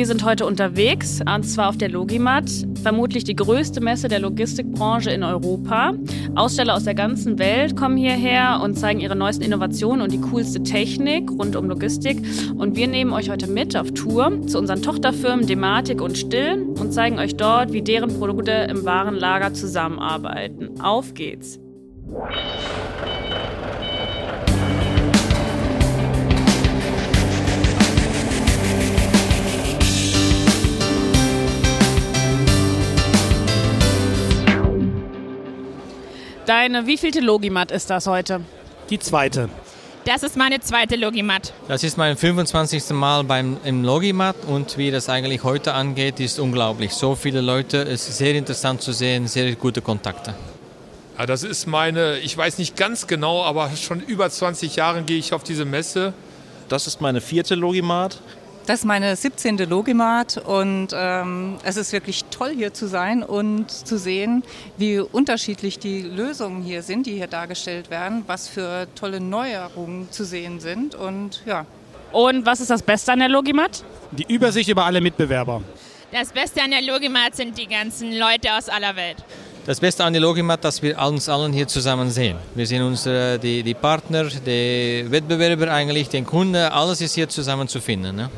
wir sind heute unterwegs, und zwar auf der Logimat, vermutlich die größte Messe der Logistikbranche in Europa. Aussteller aus der ganzen Welt kommen hierher und zeigen ihre neuesten Innovationen und die coolste Technik rund um Logistik. Und wir nehmen euch heute mit auf Tour zu unseren Tochterfirmen Dematik und Still und zeigen euch dort, wie deren Produkte im Warenlager zusammenarbeiten. Auf geht's! Deine wievielte Logimat ist das heute? Die zweite. Das ist meine zweite Logimat. Das ist mein 25. Mal beim, im Logimat und wie das eigentlich heute angeht, ist unglaublich. So viele Leute, es ist sehr interessant zu sehen, sehr gute Kontakte. Ja, das ist meine, ich weiß nicht ganz genau, aber schon über 20 Jahre gehe ich auf diese Messe. Das ist meine vierte Logimat. Das ist meine 17. Logimat und ähm, es ist wirklich toll hier zu sein und zu sehen, wie unterschiedlich die Lösungen hier sind, die hier dargestellt werden, was für tolle Neuerungen zu sehen sind und ja. Und was ist das Beste an der Logimat? Die Übersicht über alle Mitbewerber. Das Beste an der Logimat sind die ganzen Leute aus aller Welt. Das Beste an der Logimat, dass wir uns allen hier zusammen sehen. Wir sehen unsere, die, die Partner, die Wettbewerber eigentlich, den Kunden, alles ist hier zusammen zu finden. Ne?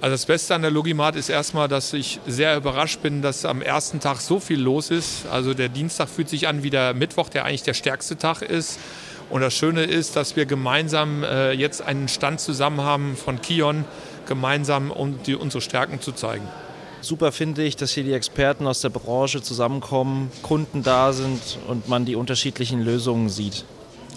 Also das Beste an der Logimat ist erstmal, dass ich sehr überrascht bin, dass am ersten Tag so viel los ist. Also der Dienstag fühlt sich an wie der Mittwoch, der eigentlich der stärkste Tag ist. Und das Schöne ist, dass wir gemeinsam äh, jetzt einen Stand zusammen haben von Kion, gemeinsam um die, unsere Stärken zu zeigen. Super finde ich, dass hier die Experten aus der Branche zusammenkommen, Kunden da sind und man die unterschiedlichen Lösungen sieht.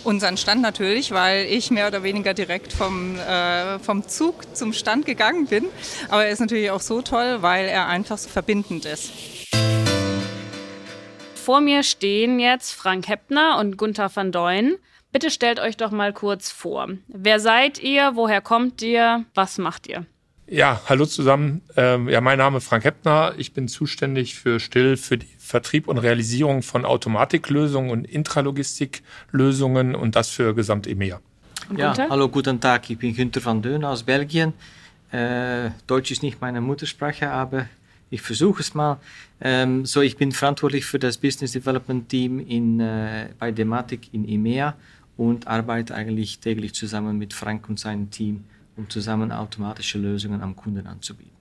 Unseren Stand natürlich, weil ich mehr oder weniger direkt vom, äh, vom Zug zum Stand gegangen bin. Aber er ist natürlich auch so toll, weil er einfach so verbindend ist. Vor mir stehen jetzt Frank Heppner und Gunther van Deuen. Bitte stellt euch doch mal kurz vor. Wer seid ihr? Woher kommt ihr? Was macht ihr? Ja, hallo zusammen. Ähm, ja, mein Name ist Frank Heppner. Ich bin zuständig für Still für die Vertrieb und Realisierung von Automatiklösungen und Intralogistiklösungen und das für gesamt EMEA. Ja, hallo, guten Tag. Ich bin Günther van Deun aus Belgien. Äh, Deutsch ist nicht meine Muttersprache, aber ich versuche es mal. Ähm, so, ich bin verantwortlich für das Business Development Team in, äh, bei Dematic in EMEA und arbeite eigentlich täglich zusammen mit Frank und seinem Team um zusammen automatische Lösungen am Kunden anzubieten.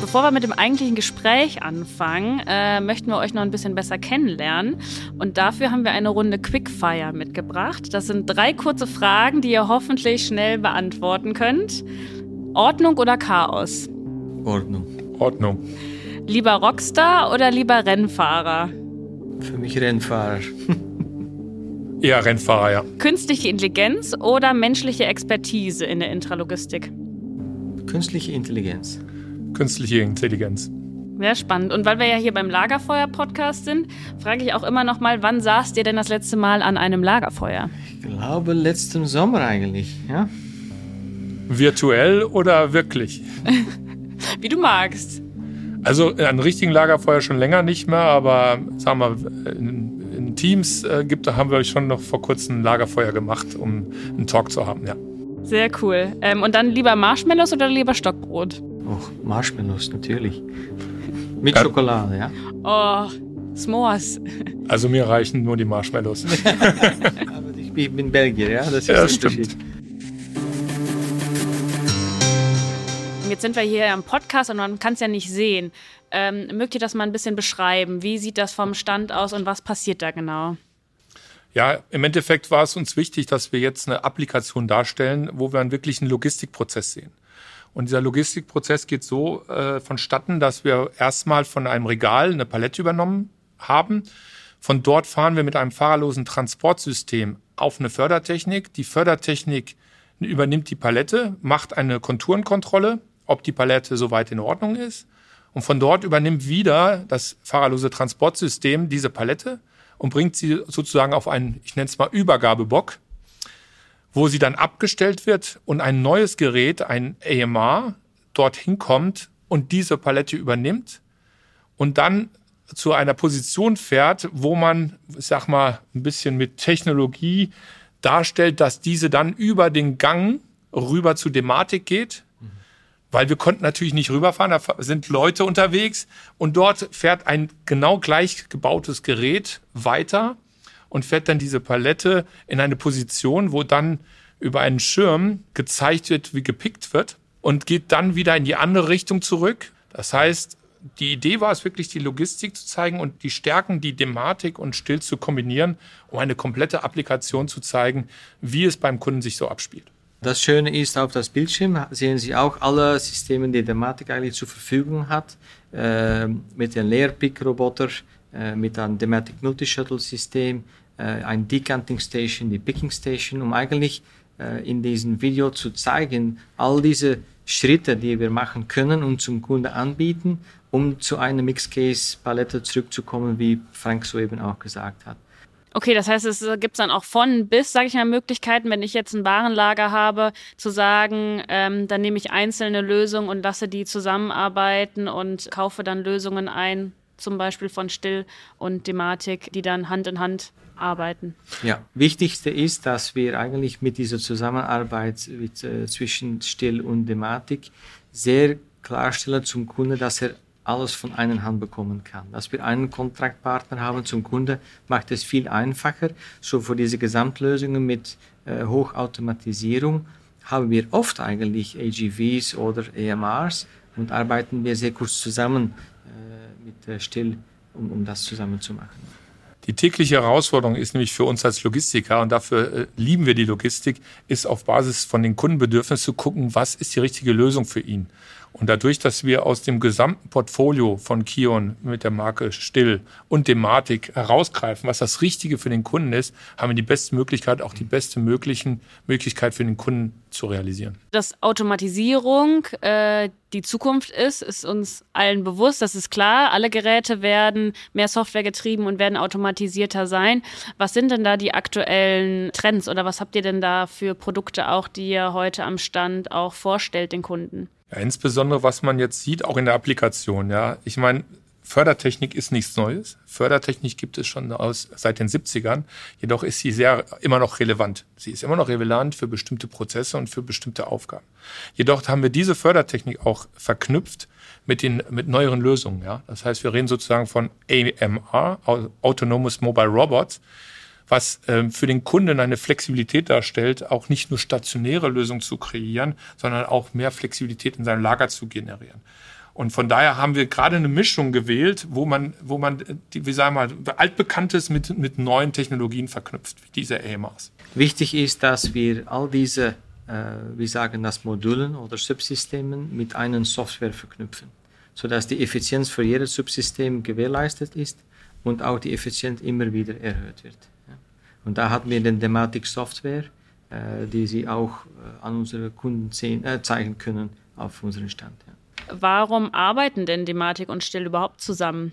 Bevor wir mit dem eigentlichen Gespräch anfangen, äh, möchten wir euch noch ein bisschen besser kennenlernen. Und dafür haben wir eine Runde Quickfire mitgebracht. Das sind drei kurze Fragen, die ihr hoffentlich schnell beantworten könnt. Ordnung oder Chaos? Ordnung. Ordnung. Lieber Rockstar oder lieber Rennfahrer? Für mich Rennfahrer. Eher Rennfahrer, ja. Künstliche Intelligenz oder menschliche Expertise in der Intralogistik? Künstliche Intelligenz. Künstliche Intelligenz. Sehr spannend. Und weil wir ja hier beim Lagerfeuer-Podcast sind, frage ich auch immer noch mal, wann saßt ihr denn das letzte Mal an einem Lagerfeuer? Ich glaube, letzten Sommer eigentlich, ja. Virtuell oder wirklich? Wie du magst. Also ein richtigen Lagerfeuer schon länger nicht mehr, aber sagen wir, in Teams äh, gibt, haben wir schon noch vor kurzem ein Lagerfeuer gemacht, um einen Talk zu haben, ja. Sehr cool. Ähm, und dann lieber Marshmallows oder lieber Stockbrot? Oh, Marshmallows, natürlich. Mit ja. Schokolade, ja. Oh, S'mores. Also mir reichen nur die Marshmallows. Aber ich bin Belgier, ja. Das ist ja, stimmt. Jetzt sind wir hier im Podcast und man kann es ja nicht sehen. Ähm, mögt ihr das mal ein bisschen beschreiben? Wie sieht das vom Stand aus und was passiert da genau? Ja, im Endeffekt war es uns wichtig, dass wir jetzt eine Applikation darstellen, wo wir einen wirklichen Logistikprozess sehen. Und dieser Logistikprozess geht so äh, vonstatten, dass wir erstmal von einem Regal eine Palette übernommen haben. Von dort fahren wir mit einem fahrerlosen Transportsystem auf eine Fördertechnik. Die Fördertechnik übernimmt die Palette, macht eine Konturenkontrolle, ob die Palette soweit in Ordnung ist. Und von dort übernimmt wieder das fahrerlose Transportsystem diese Palette und bringt sie sozusagen auf einen, ich nenne es mal Übergabebock, wo sie dann abgestellt wird und ein neues Gerät, ein AMR, dorthin kommt und diese Palette übernimmt und dann zu einer Position fährt, wo man, ich sag mal, ein bisschen mit Technologie darstellt, dass diese dann über den Gang rüber zu Dematik geht, weil wir konnten natürlich nicht rüberfahren, da sind Leute unterwegs und dort fährt ein genau gleich gebautes Gerät weiter und fährt dann diese Palette in eine Position, wo dann über einen Schirm gezeigt wird, wie gepickt wird und geht dann wieder in die andere Richtung zurück. Das heißt, die Idee war es wirklich, die Logistik zu zeigen und die Stärken, die Dematik und Still zu kombinieren, um eine komplette Applikation zu zeigen, wie es beim Kunden sich so abspielt. Das Schöne ist, auf das Bildschirm sehen Sie auch alle Systeme, die Dematik eigentlich zur Verfügung hat, äh, mit dem Layer-Pick-Roboter, äh, mit einem Dematic Multi-Shuttle-System, äh, ein Decanting Station, die Picking Station, um eigentlich äh, in diesem Video zu zeigen, all diese Schritte, die wir machen können und zum Kunden anbieten, um zu einer Mixed-Case-Palette zurückzukommen, wie Frank soeben auch gesagt hat. Okay, das heißt, es gibt dann auch von bis, sage ich mal, Möglichkeiten, wenn ich jetzt ein Warenlager habe, zu sagen, ähm, dann nehme ich einzelne Lösungen und lasse die zusammenarbeiten und kaufe dann Lösungen ein, zum Beispiel von Still und Dematik, die dann Hand in Hand arbeiten. Ja, wichtigste ist, dass wir eigentlich mit dieser Zusammenarbeit mit, äh, zwischen Still und Dematik sehr klarstellen zum Kunden, dass er alles von einer Hand bekommen kann. Dass wir einen Kontraktpartner haben zum Kunde, macht es viel einfacher. So für diese Gesamtlösungen mit äh, Hochautomatisierung haben wir oft eigentlich AGVs oder EMRs und arbeiten wir sehr kurz zusammen äh, mit äh, Still, um, um das zusammen zu machen. Die tägliche Herausforderung ist nämlich für uns als Logistiker, und dafür äh, lieben wir die Logistik, ist auf Basis von den Kundenbedürfnissen zu gucken, was ist die richtige Lösung für ihn. Und dadurch, dass wir aus dem gesamten Portfolio von Kion mit der Marke Still und dem Matic herausgreifen, was das Richtige für den Kunden ist, haben wir die beste Möglichkeit, auch die beste möglichen Möglichkeit für den Kunden zu realisieren. Dass Automatisierung äh, die Zukunft ist, ist uns allen bewusst. Das ist klar. Alle Geräte werden mehr Software getrieben und werden automatisierter sein. Was sind denn da die aktuellen Trends oder was habt ihr denn da für Produkte auch, die ihr heute am Stand auch vorstellt den Kunden? Ja, insbesondere, was man jetzt sieht, auch in der Applikation. Ja, ich meine, Fördertechnik ist nichts Neues. Fördertechnik gibt es schon aus, seit den 70ern. Jedoch ist sie sehr, immer noch relevant. Sie ist immer noch relevant für bestimmte Prozesse und für bestimmte Aufgaben. Jedoch haben wir diese Fördertechnik auch verknüpft mit den, mit neueren Lösungen. Ja? Das heißt, wir reden sozusagen von AMR, Autonomous Mobile Robots was ähm, für den Kunden eine Flexibilität darstellt, auch nicht nur stationäre Lösungen zu kreieren, sondern auch mehr Flexibilität in seinem Lager zu generieren. Und von daher haben wir gerade eine Mischung gewählt, wo man, wo man, wie sagen wir, altbekanntes mit, mit neuen Technologien verknüpft, wie diese AMRs. Wichtig ist, dass wir all diese, äh, wir sagen das Modulen oder Subsystemen mit einer Software verknüpfen, sodass die Effizienz für jedes Subsystem gewährleistet ist und auch die Effizienz immer wieder erhöht wird. Und da hatten wir den Thematik Software, äh, die Sie auch äh, an unsere Kunden sehen, äh, zeigen können auf unserem Stand. Ja. Warum arbeiten denn Dematik und Still überhaupt zusammen?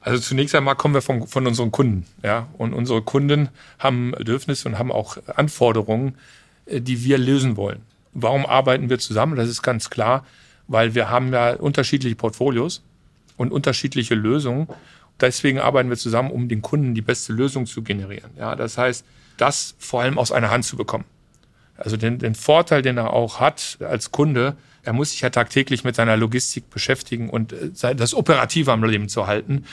Also zunächst einmal kommen wir von, von unseren Kunden. Ja? Und unsere Kunden haben Bedürfnisse und haben auch Anforderungen, äh, die wir lösen wollen. Warum arbeiten wir zusammen? Das ist ganz klar, weil wir haben ja unterschiedliche Portfolios und unterschiedliche Lösungen deswegen arbeiten wir zusammen, um den Kunden die beste Lösung zu generieren. Ja, das heißt, das vor allem aus einer Hand zu bekommen. Also den, den Vorteil, den er auch hat als Kunde, er muss sich ja tagtäglich mit seiner Logistik beschäftigen und äh, das Operative am Leben zu halten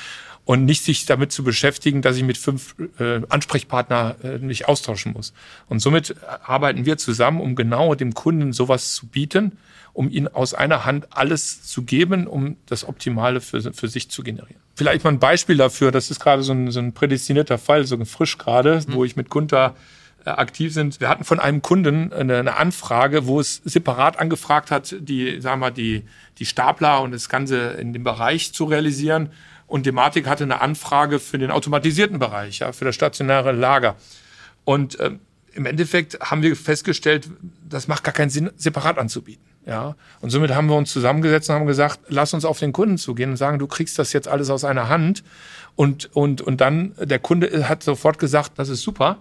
und nicht sich damit zu beschäftigen, dass ich mit fünf äh, Ansprechpartner äh, mich austauschen muss. Und somit arbeiten wir zusammen, um genau dem Kunden sowas zu bieten, um ihn aus einer Hand alles zu geben, um das Optimale für, für sich zu generieren. Vielleicht mal ein Beispiel dafür, das ist gerade so ein, so ein prädestinierter Fall, so frisch gerade, mhm. wo ich mit Gunther äh, aktiv sind. Wir hatten von einem Kunden eine, Anfrage, wo es separat angefragt hat, die, sagen wir, die, die Stapler und das Ganze in dem Bereich zu realisieren. Und Dematik hatte eine Anfrage für den automatisierten Bereich, ja, für das stationäre Lager. Und äh, im Endeffekt haben wir festgestellt, das macht gar keinen Sinn, separat anzubieten. Ja, und somit haben wir uns zusammengesetzt und haben gesagt, lass uns auf den Kunden zugehen und sagen, du kriegst das jetzt alles aus einer Hand. Und, und, und dann, der Kunde hat sofort gesagt, das ist super,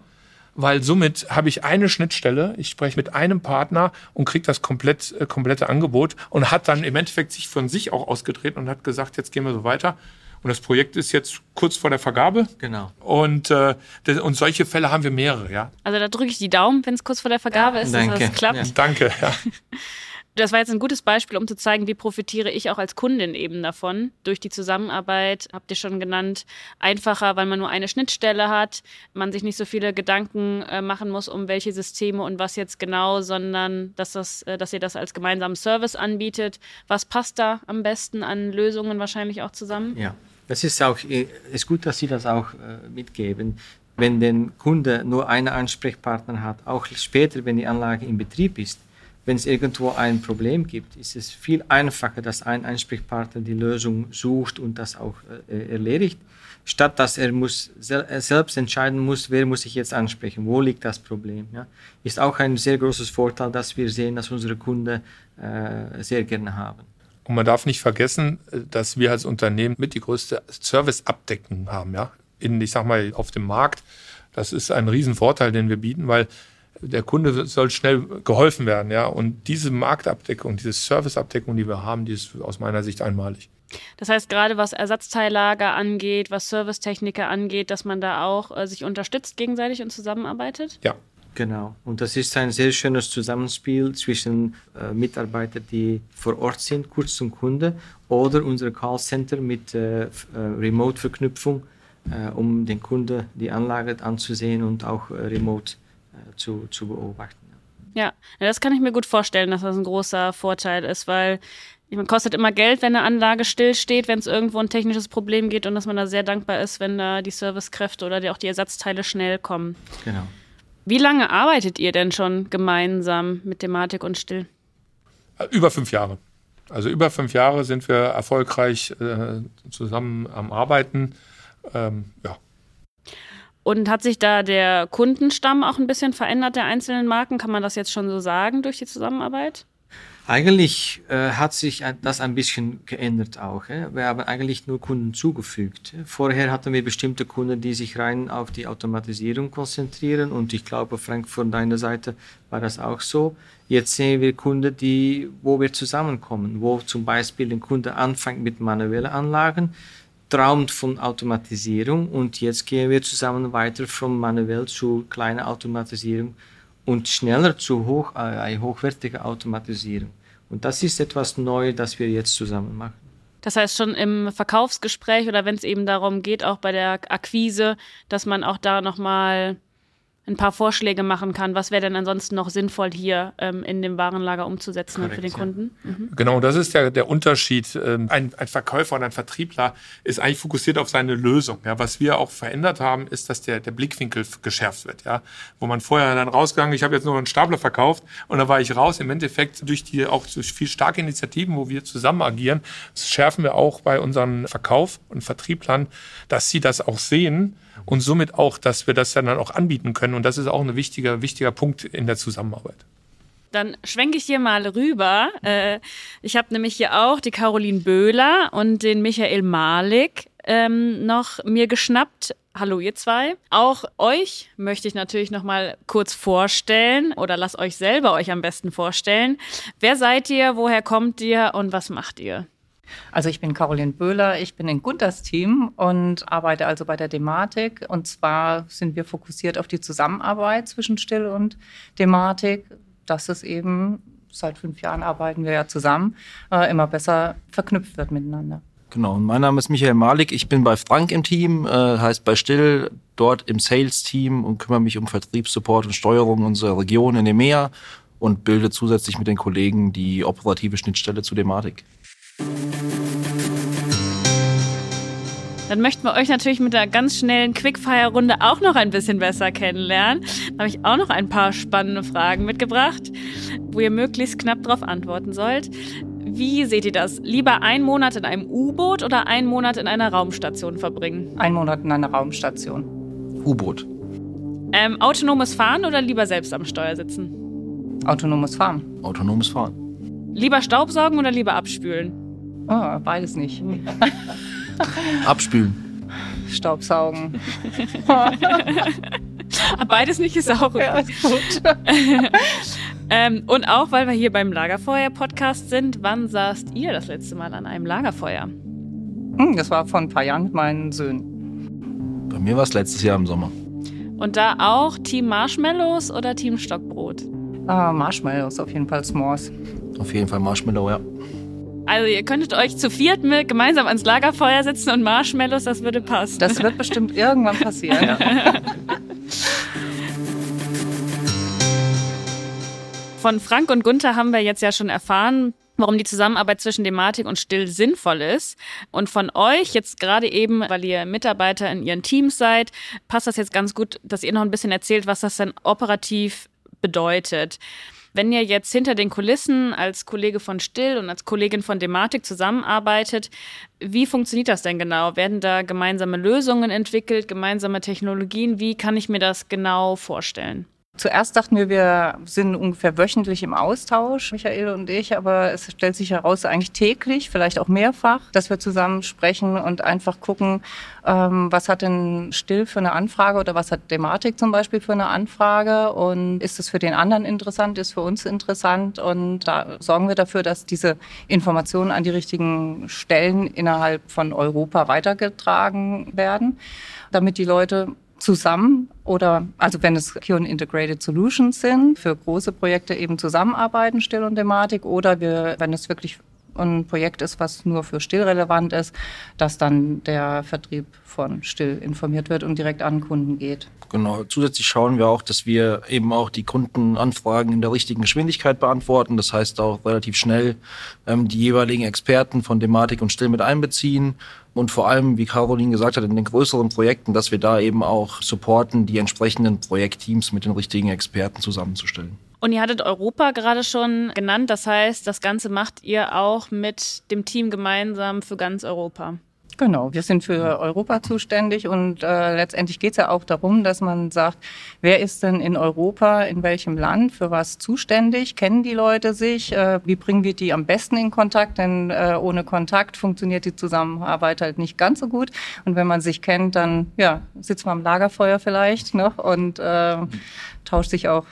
weil somit habe ich eine Schnittstelle, ich spreche mit einem Partner und kriege das komplett, äh, komplette Angebot und hat dann im Endeffekt sich von sich auch ausgedreht und hat gesagt, jetzt gehen wir so weiter. Und das Projekt ist jetzt kurz vor der Vergabe. Genau. Und, äh, und solche Fälle haben wir mehrere, ja. Also da drücke ich die Daumen, wenn es kurz vor der Vergabe ist, dass Danke. das klappt. Ja. Danke, ja. Das war jetzt ein gutes Beispiel, um zu zeigen, wie profitiere ich auch als Kundin eben davon. Durch die Zusammenarbeit, habt ihr schon genannt, einfacher, weil man nur eine Schnittstelle hat, man sich nicht so viele Gedanken äh, machen muss, um welche Systeme und was jetzt genau, sondern dass, das, äh, dass ihr das als gemeinsamen Service anbietet. Was passt da am besten an Lösungen wahrscheinlich auch zusammen? Ja, das ist auch äh, ist gut, dass Sie das auch äh, mitgeben. Wenn der Kunde nur einen Ansprechpartner hat, auch später, wenn die Anlage in Betrieb ist, wenn es irgendwo ein Problem gibt, ist es viel einfacher, dass ein Ansprechpartner die Lösung sucht und das auch äh, erledigt, statt dass er muss sel äh, selbst entscheiden muss, wer muss ich jetzt ansprechen, wo liegt das Problem. Ja? Ist auch ein sehr großes Vorteil, dass wir sehen, dass unsere Kunden äh, sehr gerne haben. Und man darf nicht vergessen, äh, dass wir als Unternehmen mit die größte Serviceabdeckung haben, ja. In, ich sag mal, auf dem Markt. Das ist ein Riesenvorteil, den wir bieten, weil der Kunde soll schnell geholfen werden, ja. Und diese Marktabdeckung, diese Serviceabdeckung, die wir haben, die ist aus meiner Sicht einmalig. Das heißt, gerade was Ersatzteillager angeht, was Servicetechniker angeht, dass man da auch äh, sich unterstützt gegenseitig und zusammenarbeitet? Ja. Genau. Und das ist ein sehr schönes Zusammenspiel zwischen äh, Mitarbeitern, die vor Ort sind, kurz zum Kunde, oder unser Callcenter mit äh, äh, Remote-Verknüpfung, äh, um den Kunde die Anlage anzusehen und auch äh, remote zu, zu beobachten. Ja, ja, das kann ich mir gut vorstellen, dass das ein großer Vorteil ist, weil ich meine, kostet immer Geld, wenn eine Anlage stillsteht, wenn es irgendwo ein technisches Problem geht und dass man da sehr dankbar ist, wenn da die Servicekräfte oder die, auch die Ersatzteile schnell kommen. Genau. Wie lange arbeitet ihr denn schon gemeinsam mit Thematik und Still? Über fünf Jahre. Also über fünf Jahre sind wir erfolgreich äh, zusammen am Arbeiten. Ähm, ja. Und hat sich da der Kundenstamm auch ein bisschen verändert, der einzelnen Marken? Kann man das jetzt schon so sagen durch die Zusammenarbeit? Eigentlich äh, hat sich das ein bisschen geändert auch. Ja? Wir haben eigentlich nur Kunden zugefügt. Vorher hatten wir bestimmte Kunden, die sich rein auf die Automatisierung konzentrieren und ich glaube, Frank, von deiner Seite war das auch so. Jetzt sehen wir Kunden, die, wo wir zusammenkommen, wo zum Beispiel der Kunde anfängt mit manuellen Anlagen, träumt von Automatisierung und jetzt gehen wir zusammen weiter von manuell zu kleiner Automatisierung und schneller zu hoch, äh, eine hochwertige Automatisierung. Und das ist etwas Neues, das wir jetzt zusammen machen. Das heißt, schon im Verkaufsgespräch oder wenn es eben darum geht, auch bei der Akquise, dass man auch da nochmal ein paar Vorschläge machen kann. Was wäre denn ansonsten noch sinnvoll hier ähm, in dem Warenlager umzusetzen Korrekt, für den ja. Kunden? Mhm. Genau, das ist der, der Unterschied. Ähm, Ein, ein Verkäufer und ein Vertriebler ist eigentlich fokussiert auf seine Lösung. Ja, was wir auch verändert haben, ist, dass der, der Blickwinkel geschärft wird. Ja, wo man vorher dann rausgegangen, ich habe jetzt nur einen Stapler verkauft und dann war ich raus. Im Endeffekt durch die auch durch viel starke Initiativen, wo wir zusammen agieren, schärfen wir auch bei unseren Verkauf und Vertrieblern, dass sie das auch sehen und somit auch, dass wir das dann auch anbieten können. Und das ist auch ein wichtiger, wichtiger Punkt in der Zusammenarbeit. Dann schwenke ich hier mal rüber. Äh, ich habe nämlich hier auch die Caroline Böhler und den Michael Malik ähm, noch mir geschnappt. Hallo ihr zwei. Auch euch möchte ich natürlich noch mal kurz vorstellen oder lasst euch selber euch am besten vorstellen. Wer seid ihr? Woher kommt ihr? Und was macht ihr? Also ich bin Caroline Böhler, ich bin in Gunters Team und arbeite also bei der Dematik. Und zwar sind wir fokussiert auf die Zusammenarbeit zwischen Still und Dematik, dass es eben, seit fünf Jahren arbeiten wir ja zusammen, äh, immer besser verknüpft wird miteinander. Genau, und mein Name ist Michael Malik. Ich bin bei Frank im Team, äh, heißt bei Still, dort im Sales-Team und kümmere mich um Vertriebssupport und Steuerung unserer Region in EMEA und bilde zusätzlich mit den Kollegen die operative Schnittstelle zu Dematik. Dann möchten wir euch natürlich mit einer ganz schnellen Quickfire-Runde auch noch ein bisschen besser kennenlernen. Da habe ich auch noch ein paar spannende Fragen mitgebracht, wo ihr möglichst knapp darauf antworten sollt. Wie seht ihr das? Lieber einen Monat in einem U-Boot oder einen Monat in einer Raumstation verbringen? Ein Monat in einer Raumstation. U-Boot. Ähm, autonomes Fahren oder lieber selbst am Steuer sitzen? Autonomes Fahren. Autonomes Fahren. Lieber Staubsaugen oder lieber abspülen? Oh, beides nicht. Abspülen. Staubsaugen. Ah, Beides nicht ist auch Ja, ist gut. ähm, Und auch, weil wir hier beim Lagerfeuer-Podcast sind, wann saßt ihr das letzte Mal an einem Lagerfeuer? Hm, das war vor ein paar Jahren mit meinen Söhnen. Bei mir war es letztes Jahr im Sommer. Und da auch Team Marshmallows oder Team Stockbrot? Ah, Marshmallows, auf jeden Fall S'mores. Auf jeden Fall Marshmallow, ja. Also ihr könntet euch zu viert mit gemeinsam ans Lagerfeuer setzen und Marshmallows, das würde passen. Das wird bestimmt irgendwann passieren. Ja. Von Frank und Gunther haben wir jetzt ja schon erfahren, warum die Zusammenarbeit zwischen Dematik und Still sinnvoll ist. Und von euch jetzt gerade eben, weil ihr Mitarbeiter in ihren Teams seid, passt das jetzt ganz gut, dass ihr noch ein bisschen erzählt, was das denn operativ bedeutet. Wenn ihr jetzt hinter den Kulissen als Kollege von Still und als Kollegin von Dematik zusammenarbeitet, wie funktioniert das denn genau? Werden da gemeinsame Lösungen entwickelt, gemeinsame Technologien? Wie kann ich mir das genau vorstellen? Zuerst dachten wir, wir sind ungefähr wöchentlich im Austausch, Michael und ich, aber es stellt sich heraus, eigentlich täglich, vielleicht auch mehrfach, dass wir zusammen sprechen und einfach gucken, ähm, was hat denn Still für eine Anfrage oder was hat Dematik zum Beispiel für eine Anfrage und ist es für den anderen interessant, ist für uns interessant und da sorgen wir dafür, dass diese Informationen an die richtigen Stellen innerhalb von Europa weitergetragen werden, damit die Leute zusammen oder also wenn es Kion Integrated Solutions sind, für große Projekte eben zusammenarbeiten, Still und Thematik, oder wir, wenn es wirklich ein Projekt ist, was nur für Still relevant ist, dass dann der Vertrieb von Still informiert wird und direkt an Kunden geht. Genau. Zusätzlich schauen wir auch, dass wir eben auch die Kundenanfragen in der richtigen Geschwindigkeit beantworten. Das heißt auch relativ schnell ähm, die jeweiligen Experten von Thematik und Still mit einbeziehen. Und vor allem, wie Caroline gesagt hat, in den größeren Projekten, dass wir da eben auch supporten, die entsprechenden Projektteams mit den richtigen Experten zusammenzustellen. Und ihr hattet Europa gerade schon genannt. Das heißt, das Ganze macht ihr auch mit dem Team gemeinsam für ganz Europa. Genau, wir sind für Europa zuständig und äh, letztendlich geht es ja auch darum, dass man sagt, wer ist denn in Europa, in welchem Land, für was zuständig, kennen die Leute sich, äh, wie bringen wir die am besten in Kontakt, denn äh, ohne Kontakt funktioniert die Zusammenarbeit halt nicht ganz so gut. Und wenn man sich kennt, dann ja, sitzt man am Lagerfeuer vielleicht noch und äh, tauscht sich auch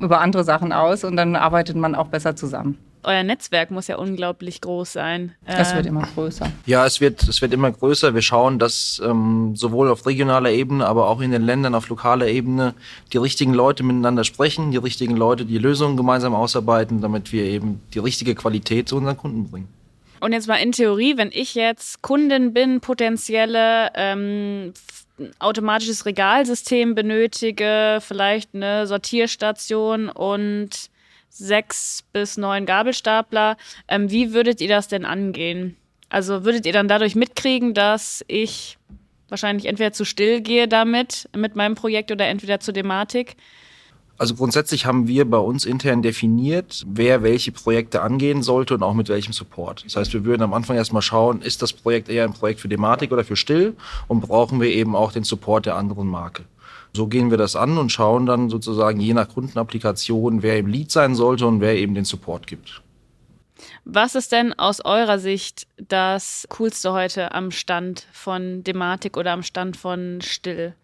über andere Sachen aus und dann arbeitet man auch besser zusammen euer Netzwerk muss ja unglaublich groß sein. Das wird ähm, immer größer. Ja, es wird, es wird immer größer. Wir schauen, dass ähm, sowohl auf regionaler Ebene, aber auch in den Ländern auf lokaler Ebene die richtigen Leute miteinander sprechen, die richtigen Leute die Lösungen gemeinsam ausarbeiten, damit wir eben die richtige Qualität zu unseren Kunden bringen. Und jetzt mal in Theorie, wenn ich jetzt Kundin bin, potenzielle ähm, automatisches Regalsystem benötige, vielleicht eine Sortierstation und sechs bis neun Gabelstapler. Ähm, wie würdet ihr das denn angehen? Also würdet ihr dann dadurch mitkriegen, dass ich wahrscheinlich entweder zu still gehe damit, mit meinem Projekt oder entweder zur Thematik? Also grundsätzlich haben wir bei uns intern definiert, wer welche Projekte angehen sollte und auch mit welchem Support. Das heißt, wir würden am Anfang erstmal schauen, ist das Projekt eher ein Projekt für Thematik oder für Still und brauchen wir eben auch den Support der anderen Marke. So gehen wir das an und schauen dann sozusagen je nach Kundenapplikation, wer im Lead sein sollte und wer eben den Support gibt. Was ist denn aus eurer Sicht das Coolste heute am Stand von Dematik oder am Stand von Still?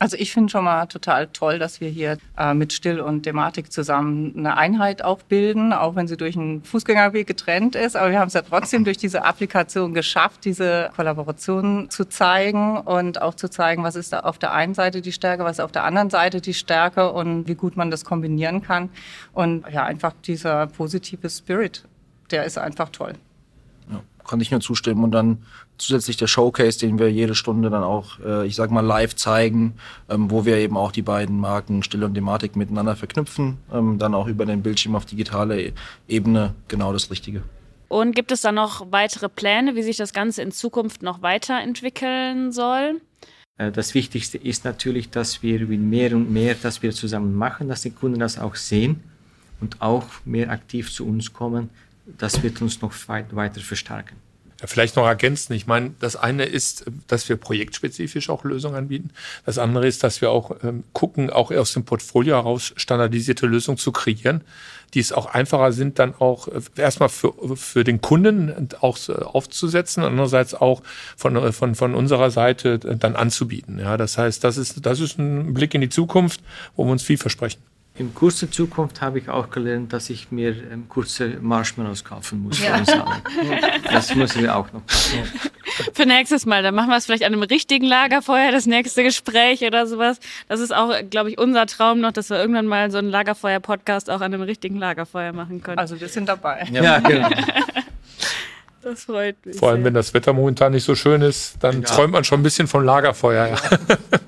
Also ich finde schon mal total toll, dass wir hier äh, mit Still und Thematik zusammen eine Einheit auch bilden, auch wenn sie durch einen Fußgängerweg getrennt ist. Aber wir haben es ja trotzdem durch diese Applikation geschafft, diese Kollaboration zu zeigen und auch zu zeigen, was ist da auf der einen Seite die Stärke, was ist auf der anderen Seite die Stärke und wie gut man das kombinieren kann. Und ja, einfach dieser positive Spirit, der ist einfach toll. Ja, kann ich nur zustimmen. Und dann zusätzlich der Showcase, den wir jede Stunde dann auch, äh, ich sag mal, live zeigen, ähm, wo wir eben auch die beiden Marken Still und Thematik miteinander verknüpfen, ähm, dann auch über den Bildschirm auf digitale Ebene genau das Richtige. Und gibt es da noch weitere Pläne, wie sich das Ganze in Zukunft noch weiterentwickeln soll? Äh, das Wichtigste ist natürlich, dass wir mehr und mehr, dass wir zusammen machen, dass die Kunden das auch sehen und auch mehr aktiv zu uns kommen. Das wird uns noch weit, weiter verstärken. Ja, vielleicht noch ergänzen. Ich meine, das eine ist, dass wir projektspezifisch auch Lösungen anbieten. Das andere ist, dass wir auch ähm, gucken, auch aus dem Portfolio heraus standardisierte Lösungen zu kreieren, die es auch einfacher sind, dann auch äh, erstmal für, für den Kunden auch äh, aufzusetzen, andererseits auch von, äh, von, von unserer Seite dann anzubieten. Ja, das heißt, das ist, das ist ein Blick in die Zukunft, wo wir uns viel versprechen. In kurzer Zukunft habe ich auch gelernt, dass ich mir ähm, kurze Marshmallows kaufen muss. Ja. Das müssen wir auch noch. Für nächstes Mal. Dann machen wir es vielleicht an einem richtigen Lagerfeuer, das nächste Gespräch oder sowas. Das ist auch, glaube ich, unser Traum noch, dass wir irgendwann mal so einen Lagerfeuer-Podcast auch an einem richtigen Lagerfeuer machen können. Also wir sind dabei. Ja, genau. Das freut mich. Vor allem, sehr. wenn das Wetter momentan nicht so schön ist, dann träumt man schon ein bisschen vom Lagerfeuer. Ja.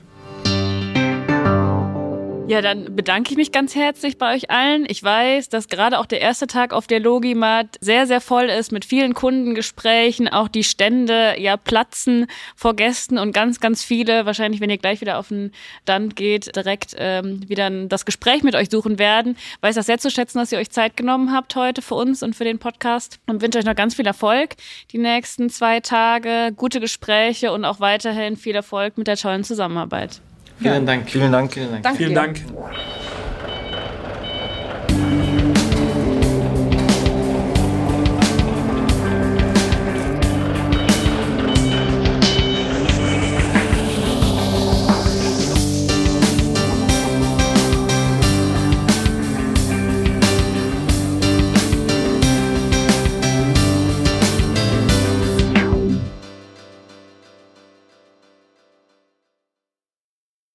Ja, dann bedanke ich mich ganz herzlich bei euch allen. Ich weiß, dass gerade auch der erste Tag auf der Logimat sehr, sehr voll ist mit vielen Kundengesprächen. Auch die Stände ja platzen vor Gästen und ganz, ganz viele, wahrscheinlich, wenn ihr gleich wieder auf den Stand geht, direkt ähm, wieder das Gespräch mit euch suchen werden. Weiß das sehr zu schätzen, dass ihr euch Zeit genommen habt heute für uns und für den Podcast und wünsche euch noch ganz viel Erfolg die nächsten zwei Tage, gute Gespräche und auch weiterhin viel Erfolg mit der tollen Zusammenarbeit. Vielen Dank. Vielen Dank. Vielen Dank. Danke Vielen. Dank.